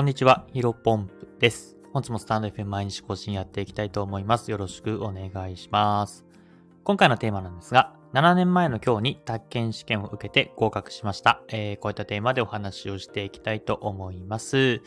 こんにちは、ヒロポンプです。本日もスタンド FM 毎日更新やっていきたいと思います。よろしくお願いします。今回のテーマなんですが、7年前の今日に宅建試験を受けて合格しました。えー、こういったテーマでお話をしていきたいと思います。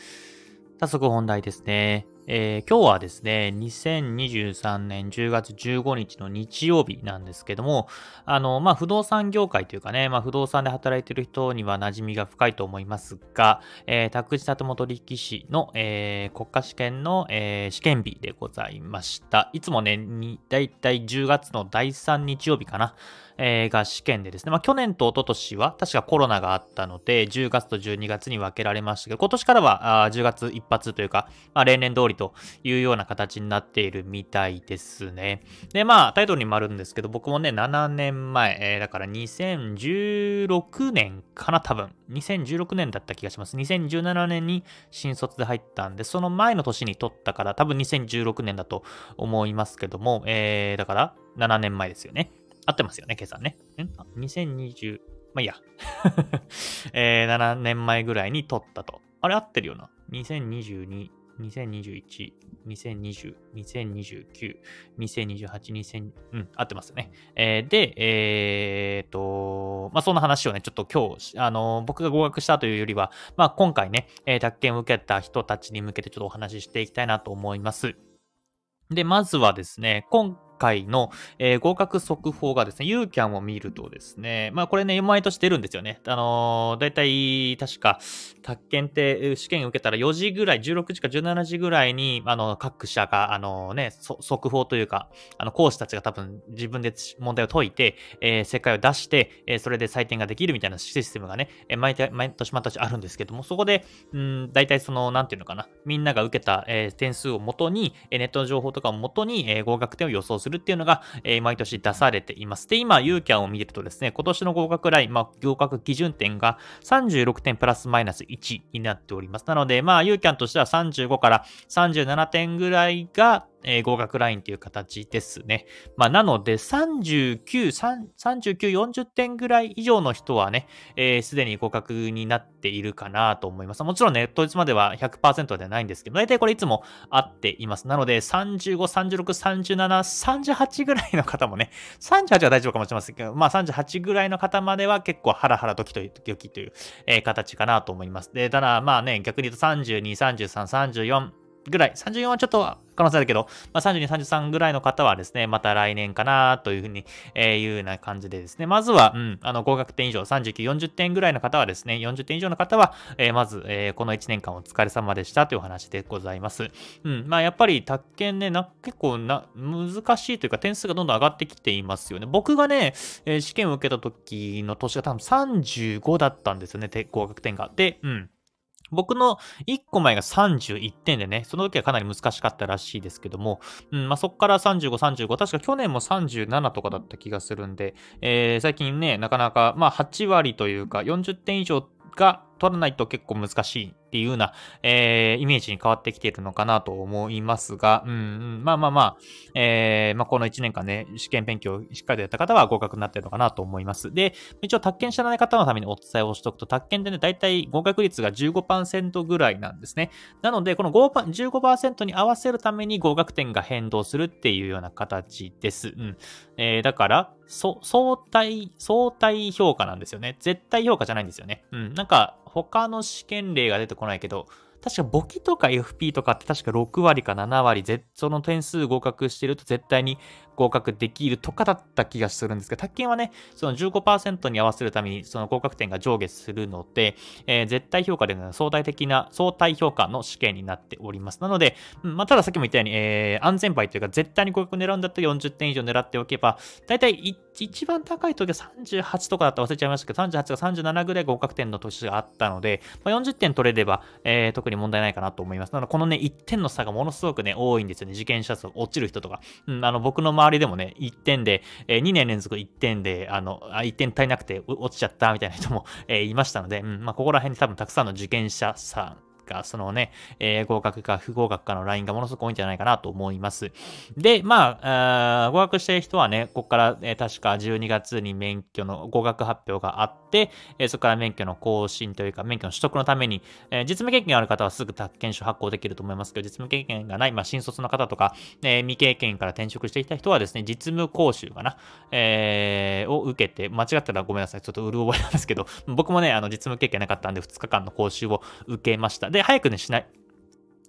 早速本題ですね。えー、今日はですね、2023年10月15日の日曜日なんですけども、あの、まあ、不動産業界というかね、まあ、不動産で働いている人には馴染みが深いと思いますが、えー、宅地建物力士の、えー、国家試験の、えー、試験日でございました。いつもね、だいたい10月の第3日曜日かな。えー、が試験でですね、まあ、去年と一昨年は確かコロナがあったので、10月と12月に分けられましたけど、今年からはあ10月一発というか、まあ、例年通りというような形になっているみたいですね。で、まあ、タイトルにもあるんですけど、僕もね、7年前、えー、だから2016年かな、多分。2016年だった気がします。2017年に新卒で入ったんで、その前の年に取ったから、多分2016年だと思いますけども、えー、だから7年前ですよね。合ってますよね、計算ね。ん ?2020、まあいいや。えー、7年前ぐらいに撮ったと。あれ合ってるよな。2022、2021、2020、2029、2028、2000、うん、合ってますね。えー、で、えー、っと、まあ、そんな話をね、ちょっと今日、あの、僕が合格したというよりは、まあ、今回ね、えー、宅建を受けた人たちに向けてちょっとお話ししていきたいなと思います。で、まずはですね、今回の、えー、合格速報がですね、ユーキャンを見るとですね、まあこれね、毎年出るんですよね。あのー、だいたい確か、宅建って試験受けたら4時ぐらい、16時か17時ぐらいに、あの、各社が、あのね、速報というか、あの、講師たちが多分自分で問題を解いて、えー、正解を出して、えー、それで採点ができるみたいなシステムがね、えー、毎毎年毎年あるんですけども、そこで、うん、大体その、なんていうのかな、みんなが受けた、えー、点数をもとに、ネットの情報とかをもとに、えー、合格点を予想するるっていうのが、えー、毎年出されています。で、今、ユーキャンを見てるとですね、今年の合格ライン、まあ、合格基準点が36点プラスマイナス1になっております。なので、まあ、ユーキャンとしては35から37点ぐらいが、えー、合格ラインという形ですね。まあ、なので、39、39、40点ぐらい以上の人はね、す、えー、で、に合格になっているかなと思います。もちろんね、当日までは100%ではないんですけど、大体これいつも合っています。なので、35、36、37、38ぐらいの方もね、38は大丈夫かもしれませんけど、まあ38ぐらいの方までは結構ハラハラドキという、ドキという、えー、形かなと思います。で、ただ、まあね、逆に言うと32、33、34、ぐらい、34はちょっと可能性あるけど、まあ、32、33ぐらいの方はですね、また来年かなというふうに、えー、いうような感じでですね、まずは、うん、あの、合格点以上、39、40点ぐらいの方はですね、40点以上の方は、えー、まず、えー、この1年間お疲れ様でしたというお話でございます。うん、まあ、やっぱり、宅建ね、な、結構な、難しいというか、点数がどんどん上がってきていますよね。僕がね、えー、試験を受けた時の年が多分35だったんですよね、合格点が。で、うん。僕の1個前が31点でね、その時はかなり難しかったらしいですけども、うん、まあ、そこから35、35、確か去年も37とかだった気がするんで、えー、最近ね、なかなか、まあ、8割というか、40点以上が取らないと結構難しいっていうような、えー、イメージに変わってきているのかなと思いますが、うん、うん、まあまあまあ、えー、まあこの1年間ね、試験勉強しっかりとやった方は合格になってるのかなと思います。で、一応、宅建知らない方のためにお伝えをしておくと、宅建でね、だいたい合格率が15%ぐらいなんですね。なので、この15%に合わせるために合格点が変動するっていうような形です。うん。えー、だから、相対、相対評価なんですよね。絶対評価じゃないんですよね。うん。なんか、他の試験例が出てこないけど、確か簿記とか FP とかって確か6割か7割、その点数合格してると絶対に合格できるとかだった気がするんですけど、宅建はね、その15%に合わせるためにその合格点が上下するので、えー、絶対評価での相対的な相対評価の試験になっております。なので、まあ、たださっきも言ったように、えー、安全牌というか絶対に合格狙うんだったら40点以上狙っておけば、だいたい一番高い時は38とかだったら忘れちゃいましたけど、38か37ぐらい合格点の年があったので、まあ、40点取れれば、えー、特に問題ないかなと思います。なので、このね、1点の差がものすごくね、多いんですよね。受験者数落ちる人とか。うん、あの、僕の周りでもね、1点で、えー、2年連続1点で、あの、あ1点足りなくて落ちちゃったみたいな人も、えー、いましたので、うん、まあ、ここら辺に多分たくさんの受験者さんか、そのね、えー、合格か不合格かのラインがものすごく多いんじゃないかなと思います。で、まあ、あ合格してる人はね、ここから、えー、確か12月に免許の合格発表があって、えー、そこから免許の更新というか、免許の取得のために、えー、実務経験がある方はすぐ宅建証発行できると思いますけど、実務経験がない、まあ、新卒の方とか、えー、未経験から転職してきた人はですね、実務講習かな、えー、を受けて、間違ったらごめんなさい、ちょっとうる覚えなんですけど、僕もね、あの、実務経験なかったんで、2日間の講習を受けました。で、早くね、しない、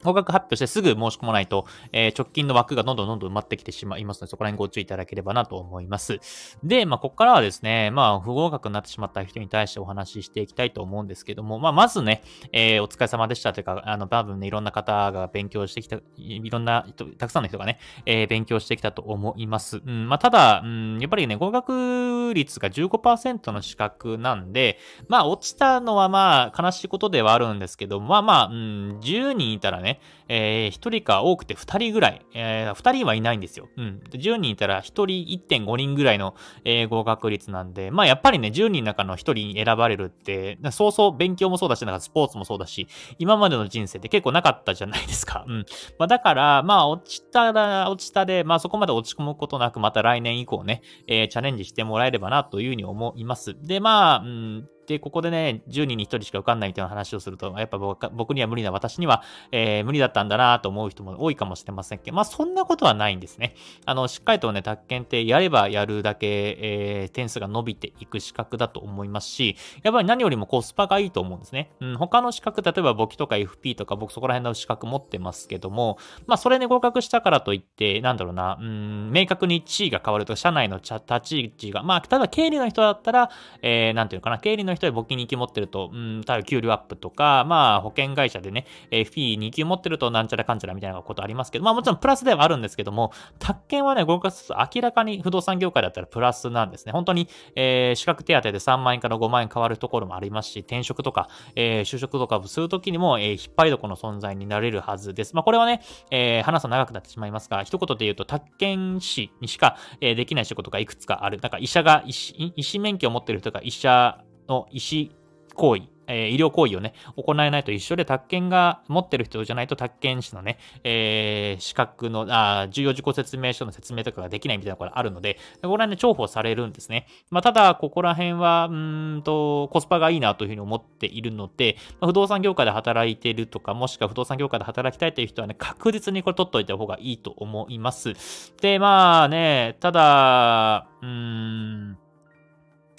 合格発表してすぐ申し込まないと、えー、直近の枠がどんどんどんどん埋まってきてしまいますので、そこら辺ご注意いただければなと思います。で、まあ、ここからはですね、まあ、不合格になってしまった人に対してお話ししていきたいと思うんですけども、まあ、まずね、えー、お疲れ様でしたというか、あの、多分ね、いろんな方が勉強してきた、いろんな人、たくさんの人がね、えー、勉強してきたと思います。うん、まあ、ただ、うん、やっぱりね、合格率が15%の資格なんで、まあ、落ちたのはまあ、悲しいことではあるんですけど、まあまあ、うん、10人いたらね、えー、1人か多くて2人ぐらい、えー、2人はいないんですよ。うん。10人いたら1人1.5人ぐらいの、えー、合格率なんで、まあやっぱりね、10人の中の1人に選ばれるって、そうそう勉強もそうだし、なんかスポーツもそうだし、今までの人生って結構なかったじゃないですか。うん。まあだから、まあ落ちたら、落ちたで、まあそこまで落ち込むことなく、また来年以降ね、えー、チャレンジしてもらえればなというふうに思います。で、まあ、うん、で、ここでね、10人に1人しか受かんないみたいな話をすると、やっぱ僕には無理な、私には、えー、無理だったんだなと思う人も多いかもしれませんけど、まあそんなことはないんですね。あの、しっかりとね、宅建ってやればやるだけ、えー、点数が伸びていく資格だと思いますし、やっぱり何よりもコスパがいいと思うんですね。うん、他の資格、例えば簿記とか FP とか僕そこら辺の資格持ってますけども、まあそれに合格したからといって、なんだろうな、うん、明確に地位が変わると、社内の立ち位置が、まあ、例えば経理の人だったら、えー、なんていうのかな、経理の人で簿記に行き持ってると、うん、例えば給料アップとか、まあ保険会社でね、えー、フィー2級持ってるとなんちゃらかんちゃらみたいなことありますけど、まあもちろんプラスではあるんですけども、宅建はね、合格すると明らかに不動産業界だったらプラスなんですね。本当に、えー、資格手当で3万円から5万円変わるところもありますし、転職とか、えー、就職とかをするときにも、えー、引っ張りどこの存在になれるはずです。まあこれはね、えー、話すと長くなってしまいますが、一言で言うと、宅建士にしか、えー、できない仕事がいくつかある。なんか医者が医師、医師免許を持ってる人が医者の医師行為えー、医療行為をね、行えないと一緒で、宅建が持ってる人じゃないと、宅建士のね、えー、資格の、あ重要事項説明書の説明とかができないみたいなことがあるので、これはね、重宝されるんですね。まあ、ただ、ここら辺は、うんと、コスパがいいなというふうに思っているので、まあ、不動産業界で働いてるとか、もしくは不動産業界で働きたいという人はね、確実にこれ取っといた方がいいと思います。で、まあね、ただ、うーん、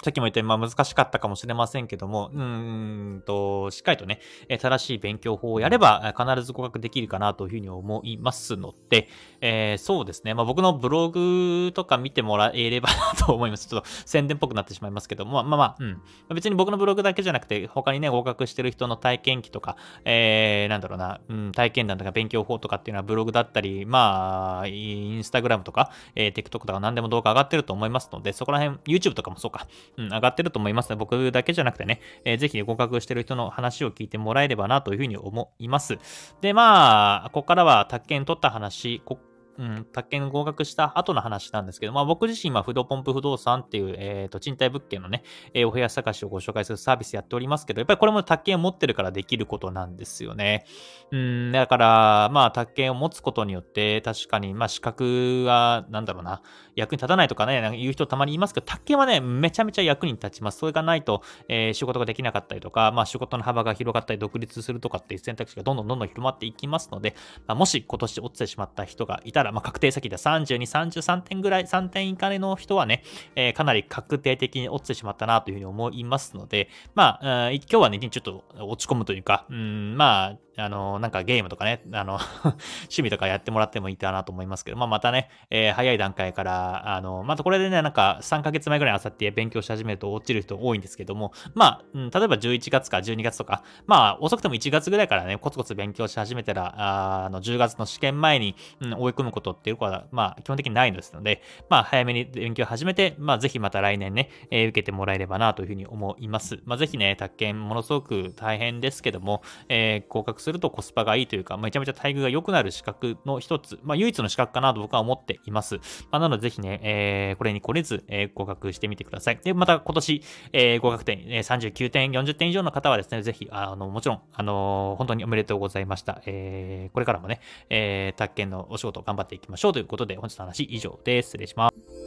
さっきも言ったように、まあ難しかったかもしれませんけども、うんと、しっかりとね、正しい勉強法をやれば必ず合格できるかなというふうに思いますので、えー、そうですね、まあ僕のブログとか見てもらえればなと思います。ちょっと宣伝っぽくなってしまいますけども、まあまあまあ、うん。別に僕のブログだけじゃなくて、他にね、合格してる人の体験記とか、えー、なんだろうな、うん、体験談とか勉強法とかっていうのはブログだったり、まあ、インスタグラムとか、えー、TikTok とか何でも動画上がってると思いますので、そこら辺、YouTube とかもそうか、うん、上がってると思います僕だけじゃなくてね、えー、ぜひ合格してる人の話を聞いてもらえればなというふうに思います。で、まあ、ここからは宅建取った話、こうん、宅建合格した後の話なんですけど、まあ僕自身は不動ポンプ不動産っていう、えっ、ー、と、賃貸物件のね、えー、お部屋探しをご紹介するサービスやっておりますけど、やっぱりこれも宅建を持ってるからできることなんですよね。うん、だから、まあ宅建を持つことによって、確かに、まあ資格は、なんだろうな、役に立たないとかね、言う人たまにいますけど、宅建はね、めちゃめちゃ役に立ちます。それがないと、えー、仕事ができなかったりとか、まあ仕事の幅が広がったり、独立するとかっていう選択肢がどんどんどんどん広まっていきますので、まあ、もし今年落ちてしまった人がいたら、まあ確定先で32、33点ぐらい、3点以下の人はね、えー、かなり確定的に落ちてしまったなというふうに思いますので、まあ、今日はね、ちょっと落ち込むというか、うん、まあ、あの、なんかゲームとかね、あの 趣味とかやってもらってもいいかなと思いますけど、まあ、またね、えー、早い段階から、あの、またこれでね、なんか3ヶ月前ぐらいあさって勉強し始めると落ちる人多いんですけども、まあ、うん、例えば11月か12月とか、まあ、遅くても1月ぐらいからね、コツコツ勉強し始めたら、ああの、10月の試験前に、うん、追い込むことっていうことは、まあ、基本的にないのですので、まあ、早めに勉強始めて、まあ、ぜひまた来年ね、えー、受けてもらえればなというふうに思います。まあ、ぜひね、宅建ものすごく大変ですけども、えー、合格するとコスパがいいというか、めちゃめちゃ待遇が良くなる資格の一つ、まあ、唯一の資格かなと僕は思っています。まあ、なので、ぜひね、えー、これに来れず、えー、合格してみてください。で、また今年、えー、合格点、えー、39点、40点以上の方はですね、ぜひ、あの、もちろん、あの本当におめでとうございました。えー、これからもね、えー、宅建のお仕事を頑張っていきましょうということで、本日の話以上です。失礼します。